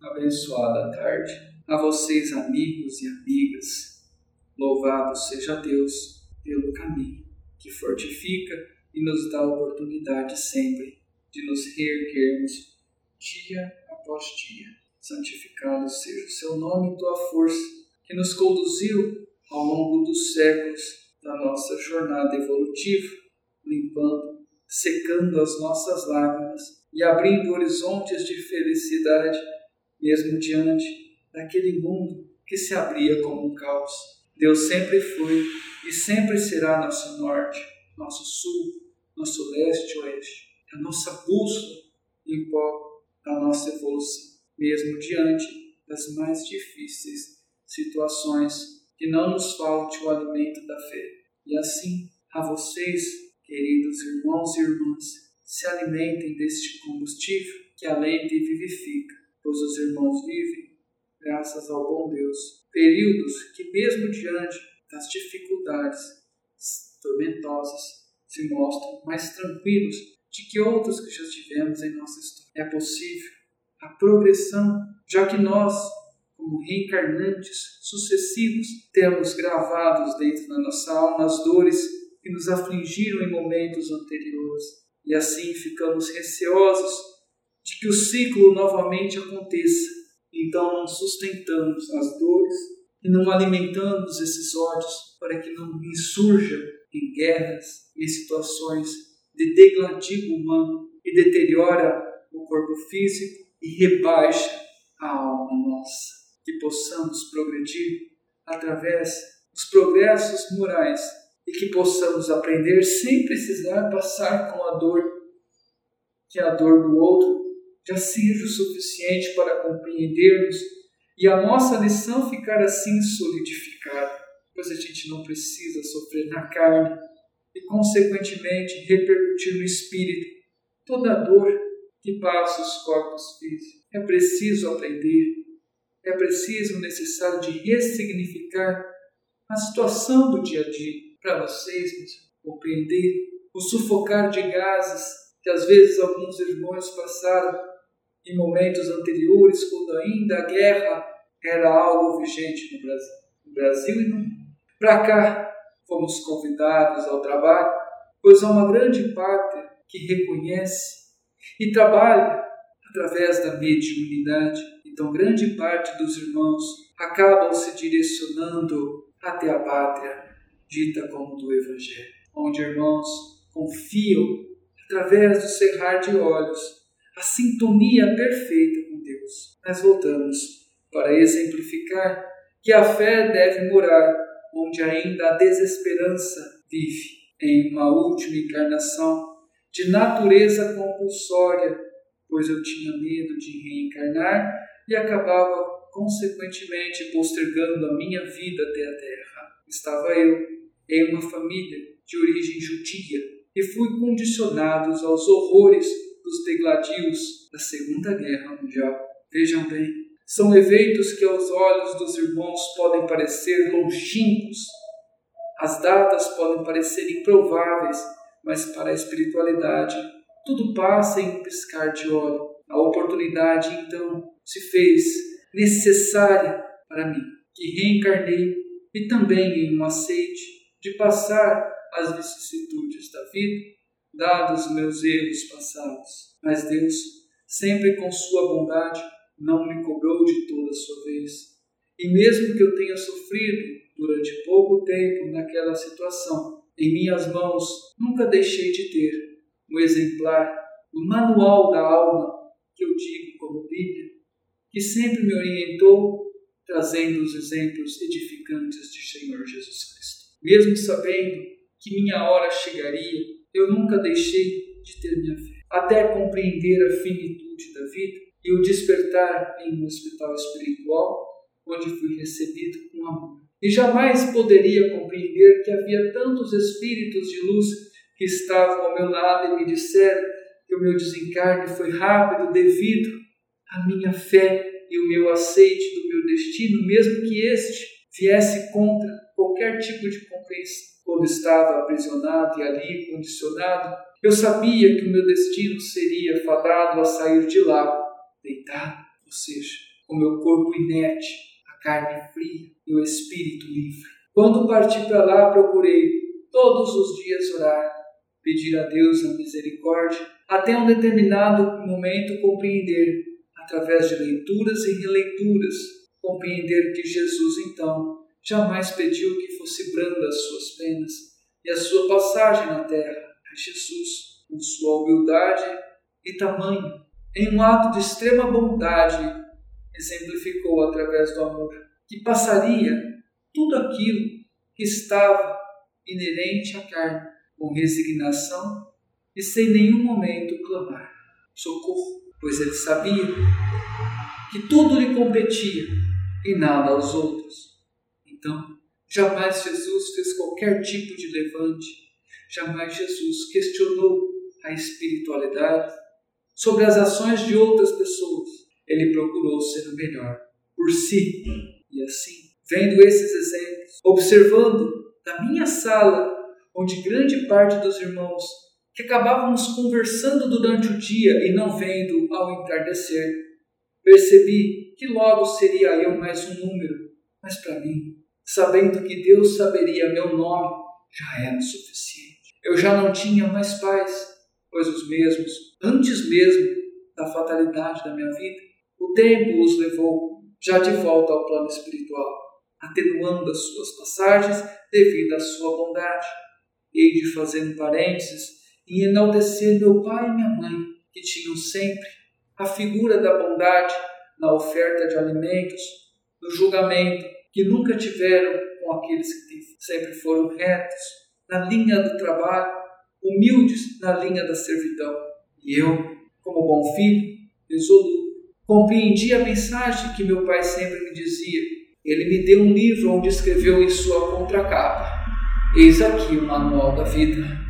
abençoada tarde. A vocês, amigos e amigas, louvado seja Deus pelo caminho que fortifica e nos dá a oportunidade sempre de nos reerguermos dia após dia. Santificado seja o seu nome e tua força, que nos conduziu ao longo dos séculos da nossa jornada evolutiva, limpando, secando as nossas lágrimas e abrindo horizontes de felicidade mesmo diante daquele mundo que se abria como um caos. Deus sempre foi e sempre será nosso norte, nosso sul, nosso leste oeste, a nossa bússola em pó da nossa evolução, mesmo diante das mais difíceis situações, que não nos falte o alimento da fé. E assim, a vocês, queridos irmãos e irmãs, se alimentem deste combustível que alenta e vivifica pois os irmãos vivem, graças ao bom Deus, períodos que, mesmo diante das dificuldades tormentosas, se mostram mais tranquilos de que outros que já tivemos em nossa história. É possível a progressão, já que nós, como reencarnantes sucessivos, temos gravados dentro da nossa alma as dores que nos afligiram em momentos anteriores. E assim ficamos receosos de que o ciclo novamente aconteça. Então não sustentamos as dores e não alimentamos esses ódios para que não insurja em guerras e situações de degladio humano e deteriora o corpo físico e rebaixa a alma nossa. Que possamos progredir através dos progressos morais e que possamos aprender sem precisar passar com a dor que a dor do outro já seja o suficiente para compreendermos e a nossa lição ficar assim solidificada, pois a gente não precisa sofrer na carne e, consequentemente, repercutir no espírito toda a dor que passa os corpos físicos. É preciso aprender, é preciso, necessário de ressignificar a situação do dia a dia para vocês compreender o sufocar de gases que às vezes alguns irmãos passaram em momentos anteriores, quando ainda a guerra era algo vigente no Brasil, no Brasil e no mundo. Para cá, fomos convidados ao trabalho, pois há uma grande parte que reconhece e trabalha através da mediunidade. Então, grande parte dos irmãos acabam se direcionando até a pátria, dita como do Evangelho, onde irmãos confiam através do cerrar de olhos a sintonia perfeita com Deus. Nós voltamos para exemplificar que a fé deve morar onde ainda a desesperança vive, em uma última encarnação de natureza compulsória, pois eu tinha medo de reencarnar e acabava consequentemente postergando a minha vida até a terra. Estava eu em uma família de origem judia e fui condicionado aos horrores dos degladios da Segunda Guerra Mundial. Vejam bem, são eventos que aos olhos dos irmãos podem parecer longínquos, as datas podem parecer improváveis, mas para a espiritualidade tudo passa em um piscar de olho. A oportunidade então se fez necessária para mim, que reencarnei e também em um aceite de passar as vicissitudes da vida dados meus erros passados. Mas Deus, sempre com sua bondade, não me cobrou de toda a sua vez. E mesmo que eu tenha sofrido durante pouco tempo naquela situação, em minhas mãos nunca deixei de ter um exemplar, o um manual da alma, que eu digo como Bíblia, que sempre me orientou, trazendo os exemplos edificantes de Senhor Jesus Cristo. Mesmo sabendo que minha hora chegaria, eu nunca deixei de ter minha fé, até compreender a finitude da vida e o despertar em um hospital espiritual, onde fui recebido com amor. E jamais poderia compreender que havia tantos espíritos de luz que estavam ao meu lado e me disseram que o meu desencarne foi rápido devido à minha fé e o meu aceite do meu destino, mesmo que este viesse contra qualquer tipo de compreensão quando estava aprisionado e ali condicionado, eu sabia que o meu destino seria fadado a sair de lá, deitado, ou seja, o meu corpo inerte, a carne fria e o espírito livre. Quando parti para lá, procurei todos os dias orar, pedir a Deus a misericórdia, até um determinado momento compreender, através de leituras e releituras, compreender que Jesus então jamais pediu que fosse branda as suas penas e a sua passagem na terra. Jesus, com sua humildade e tamanho, em um ato de extrema bondade, exemplificou através do amor que passaria tudo aquilo que estava inerente à carne, com resignação e sem nenhum momento clamar socorro, pois ele sabia que tudo lhe competia e nada aos outros. Então, jamais Jesus fez qualquer tipo de levante, jamais Jesus questionou a espiritualidade sobre as ações de outras pessoas. Ele procurou ser o melhor por si. E assim, vendo esses exemplos, observando da minha sala, onde grande parte dos irmãos que acabávamos conversando durante o dia e não vendo ao entardecer, percebi que logo seria eu mais um número, mas para mim, sabendo que Deus saberia meu nome, já era suficiente. Eu já não tinha mais pais, pois os mesmos, antes mesmo da fatalidade da minha vida, o tempo os levou já de volta ao plano espiritual, atenuando as suas passagens devido à sua bondade. Hei de fazer um parênteses e enaltecer meu pai e minha mãe, que tinham sempre a figura da bondade na oferta de alimentos, no julgamento, que nunca tiveram com aqueles que sempre foram retos, na linha do trabalho, humildes na linha da servidão. E eu, como bom filho, resoluto, compreendi a mensagem que meu pai sempre me dizia. Ele me deu um livro onde escreveu em sua contracapa: Eis aqui o manual da vida.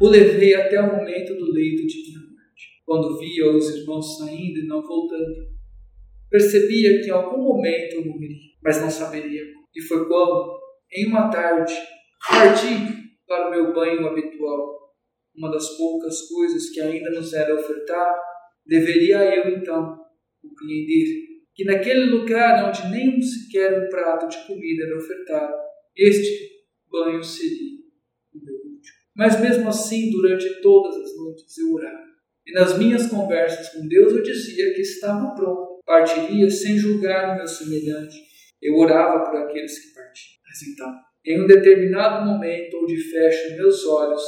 O levei até o momento do leito de minha morte. Quando via os irmãos saindo e não voltando, percebia que em algum momento eu morreria, mas não saberia. E foi quando, em uma tarde, parti para o meu banho habitual. Uma das poucas coisas que ainda nos era ofertado, deveria eu então compreender que naquele lugar onde nem sequer um prato de comida era ofertado, este banho seria o meu último. Mas mesmo assim, durante todas as noites eu orava. E nas minhas conversas com Deus eu dizia que estava pronto, partiria sem julgar o meu semelhante. Eu orava por aqueles que partiam. Mas então, em um determinado momento onde fecho meus olhos,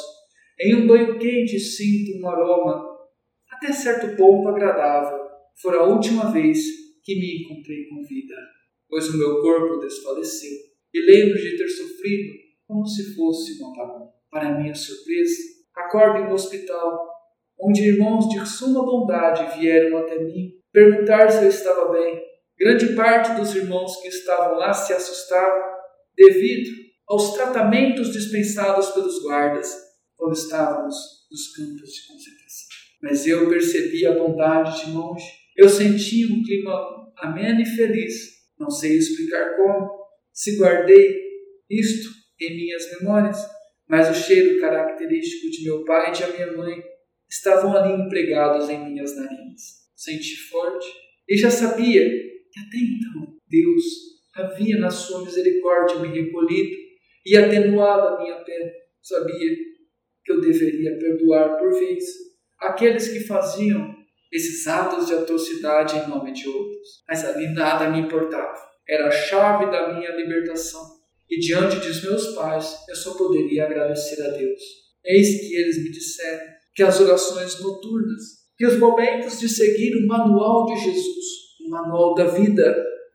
em um banho quente sinto um aroma até certo ponto agradável. Foi a última vez que me encontrei com vida, pois o meu corpo desfaleceu e lembro de ter sofrido como se fosse um apagão. Para minha surpresa, acordo em um hospital, onde irmãos de suma bondade vieram até mim perguntar se eu estava bem. Grande parte dos irmãos que estavam lá se assustavam devido aos tratamentos dispensados pelos guardas quando estávamos nos campos de concentração. Mas eu percebi a bondade de longe. Eu senti um clima ameno e feliz. Não sei explicar como. Se guardei isto em minhas memórias, mas o cheiro característico de meu pai e de minha mãe estavam ali empregados em minhas narinas. Senti forte e já sabia que até então Deus havia, na sua misericórdia, me recolhido e atenuado a minha pena. Sabia que eu deveria perdoar por vez aqueles que faziam esses atos de atrocidade em nome de outros. Mas ali nada me importava. Era a chave da minha libertação. E diante dos meus pais, eu só poderia agradecer a Deus. Eis que eles me disseram que as orações noturnas, que os momentos de seguir o manual de Jesus, o manual da vida,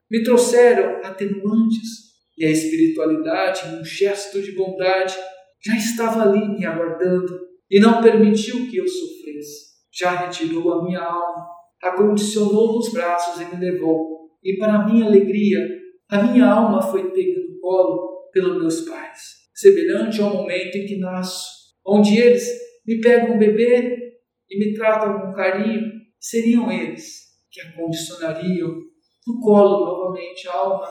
me trouxeram atenuantes e a espiritualidade, um gesto de bondade, já estava ali me aguardando e não permitiu que eu sofresse. Já retirou a minha alma, acondicionou nos braços e me levou. E para minha alegria, a minha alma foi pega no colo pelos meus pais, semelhante ao momento em que nasço, onde eles me pegam um bebê e me tratam com carinho, seriam eles que acondicionariam no colo novamente a alma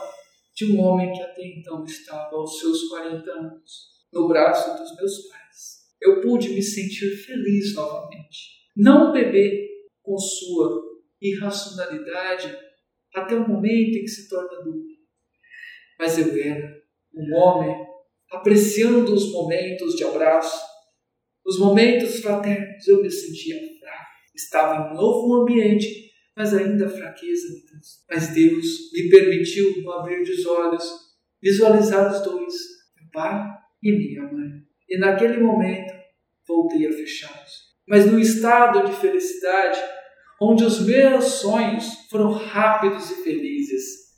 de um homem que até então estava aos seus 40 anos, no braço dos meus pais. Eu pude me sentir feliz novamente. Não bebê com sua irracionalidade até o momento em que se torna adulto. Mas eu era um homem apreciando os momentos de abraço, os momentos fraternos. Eu me sentia fraco, estava em um novo ambiente, mas ainda fraqueza me Mas Deus me permitiu, no abrir dos olhos, visualizar os dois, meu pai e minha mãe. E naquele momento voltei a fechá-los. Mas no estado de felicidade, onde os meus sonhos foram rápidos e felizes,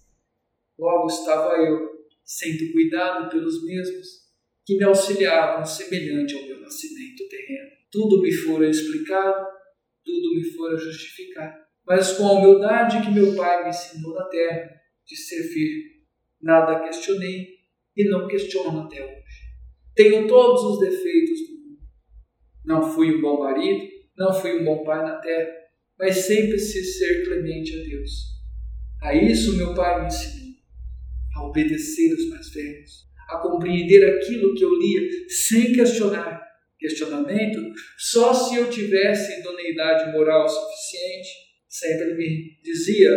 logo estava eu sendo cuidado pelos mesmos que me auxiliavam semelhante ao meu nascimento terreno. Tudo me fora explicado, tudo me fora justificado, mas com a humildade que meu pai me ensinou na terra de servir, nada questionei e não questiono até hoje. Tenho todos os defeitos do mundo. Não fui um bom marido, não fui um bom pai na terra, mas sempre se ser clemente a Deus. A isso meu pai me ensinou, a obedecer os mais velhos, a compreender aquilo que eu lia sem questionar. Questionamento só se eu tivesse idoneidade moral suficiente. Sempre me dizia,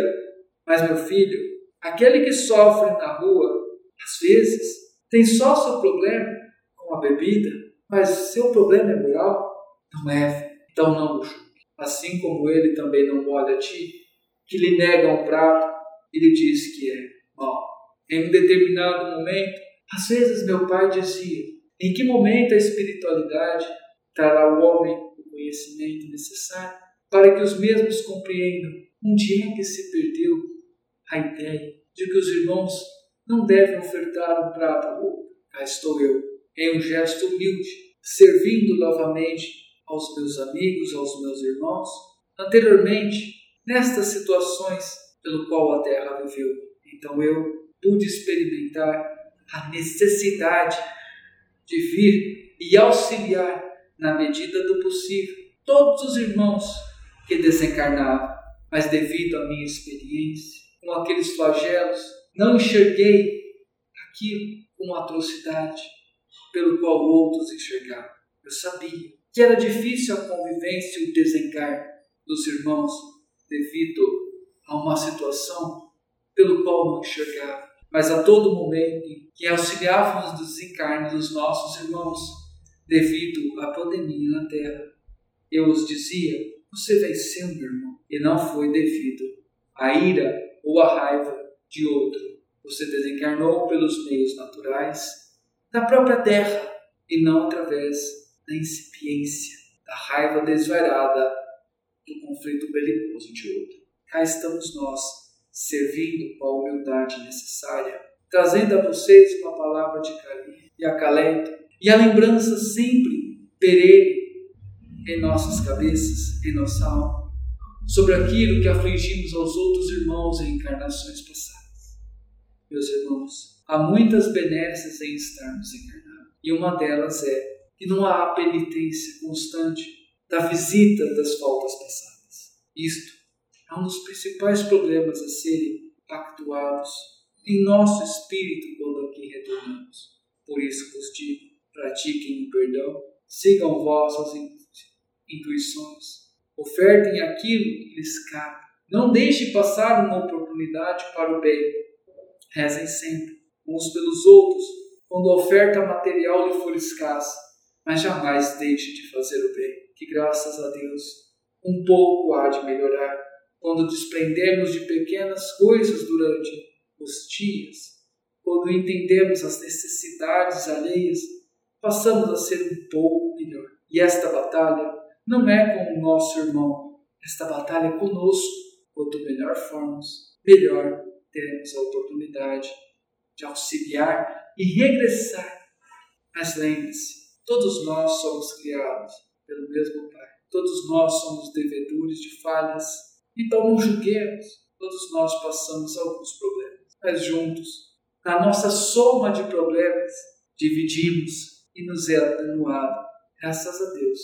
mas meu filho, aquele que sofre na rua, às vezes, tem só seu problema com a bebida, mas seu problema é moral? Não é, então não o julgue. Assim como ele também não olha a ti, que lhe nega um prato e lhe diz que é mal. Em um determinado momento, às vezes meu pai dizia: em que momento a espiritualidade trará ao homem o conhecimento necessário para que os mesmos compreendam onde é que se perdeu a ideia de que os irmãos não devem ofertar um prato ao outro. Cá estou eu, em um gesto humilde, servindo novamente aos meus amigos, aos meus irmãos, anteriormente, nestas situações pelo qual a terra viveu. Então eu pude experimentar a necessidade de vir e auxiliar, na medida do possível, todos os irmãos que desencarnavam, mas devido à minha experiência com aqueles flagelos, não enxerguei aquilo com atrocidade pelo qual outros enxergavam. Eu sabia que era difícil a convivência e o desencarne dos irmãos devido a uma situação pelo qual não enxergava mas a todo momento que auxiliávamos nos desencarnes dos nossos irmãos devido à pandemia na Terra. Eu os dizia: Você venceu, meu irmão, e não foi devido à ira ou à raiva de outro. Você desencarnou pelos meios naturais da própria Terra e não através da incipiência, da raiva desvairada do conflito belicoso de outro. Cá estamos nós servindo com a humildade necessária, trazendo a vocês uma palavra de carinho e acalento, e a lembrança sempre perene em nossas cabeças, em nossa alma, sobre aquilo que afligimos aos outros irmãos em encarnações passadas. Meus irmãos, há muitas benesses em estarmos encarnados, e uma delas é que não há penitência constante da visita das faltas passadas. Isto é um dos principais problemas a serem pactuados em nosso espírito quando aqui retornamos. Por isso vos digo: pratiquem o perdão, sigam vossas intuições, ofertem aquilo que lhes cabe. Não deixe passar uma oportunidade para o bem. Rezem sempre uns pelos outros quando a oferta material lhe for escassa, mas jamais deixe de fazer o bem, que graças a Deus um pouco há de melhorar quando desprendemos de pequenas coisas durante os dias, quando entendemos as necessidades alheias, passamos a ser um pouco melhor. E esta batalha não é com o nosso irmão, esta batalha é conosco. Quanto melhor formos, melhor teremos a oportunidade de auxiliar e regressar. Mas lembre-se, todos nós somos criados pelo mesmo Pai. Todos nós somos devedores de falhas então não julguemos, todos nós passamos alguns problemas, mas juntos, na nossa soma de problemas, dividimos e nos é atenuado, graças a Deus,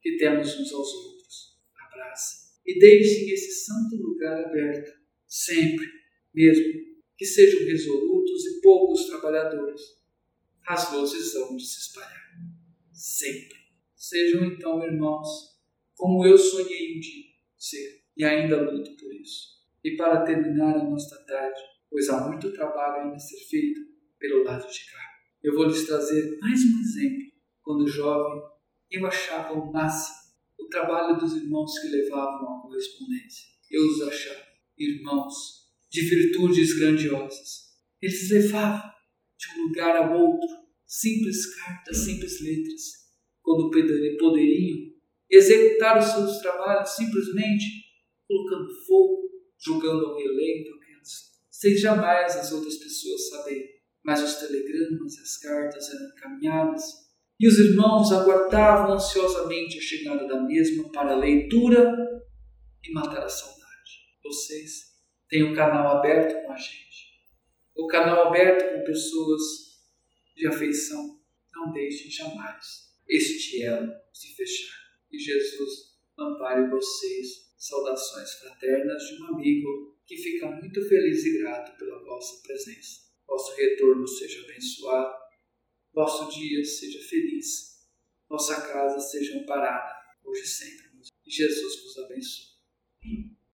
que temos uns aos outros. Abraça e deixem esse santo lugar aberto, sempre, mesmo que sejam resolutos e poucos trabalhadores, as luzes vão de se espalhar. Sempre. Sejam então, irmãos, como eu sonhei um dia ser e ainda luto por isso. E para terminar a nossa tarde, pois há muito trabalho ainda a ser feito pelo lado de cá, eu vou lhes trazer mais um exemplo. Quando jovem, eu achava o máximo o trabalho dos irmãos que levavam a correspondência. Eu os achava irmãos de virtudes grandiosas. Eles levavam de um lugar ao outro simples cartas, simples letras, quando poderiam executar os seus trabalhos simplesmente colocando fogo, jogando ao relento sem jamais as outras pessoas saberem. Mas os telegramas e as cartas eram encaminhadas e os irmãos aguardavam ansiosamente a chegada da mesma para a leitura e matar a saudade. Vocês têm o um canal aberto com a gente, o canal aberto com pessoas de afeição. Não deixem jamais este elo se fechar. E Jesus ampare vocês. Saudações fraternas de um amigo que fica muito feliz e grato pela vossa presença. Vosso retorno seja abençoado, vosso dia seja feliz, vossa casa seja amparada, hoje e sempre. Jesus vos abençoe.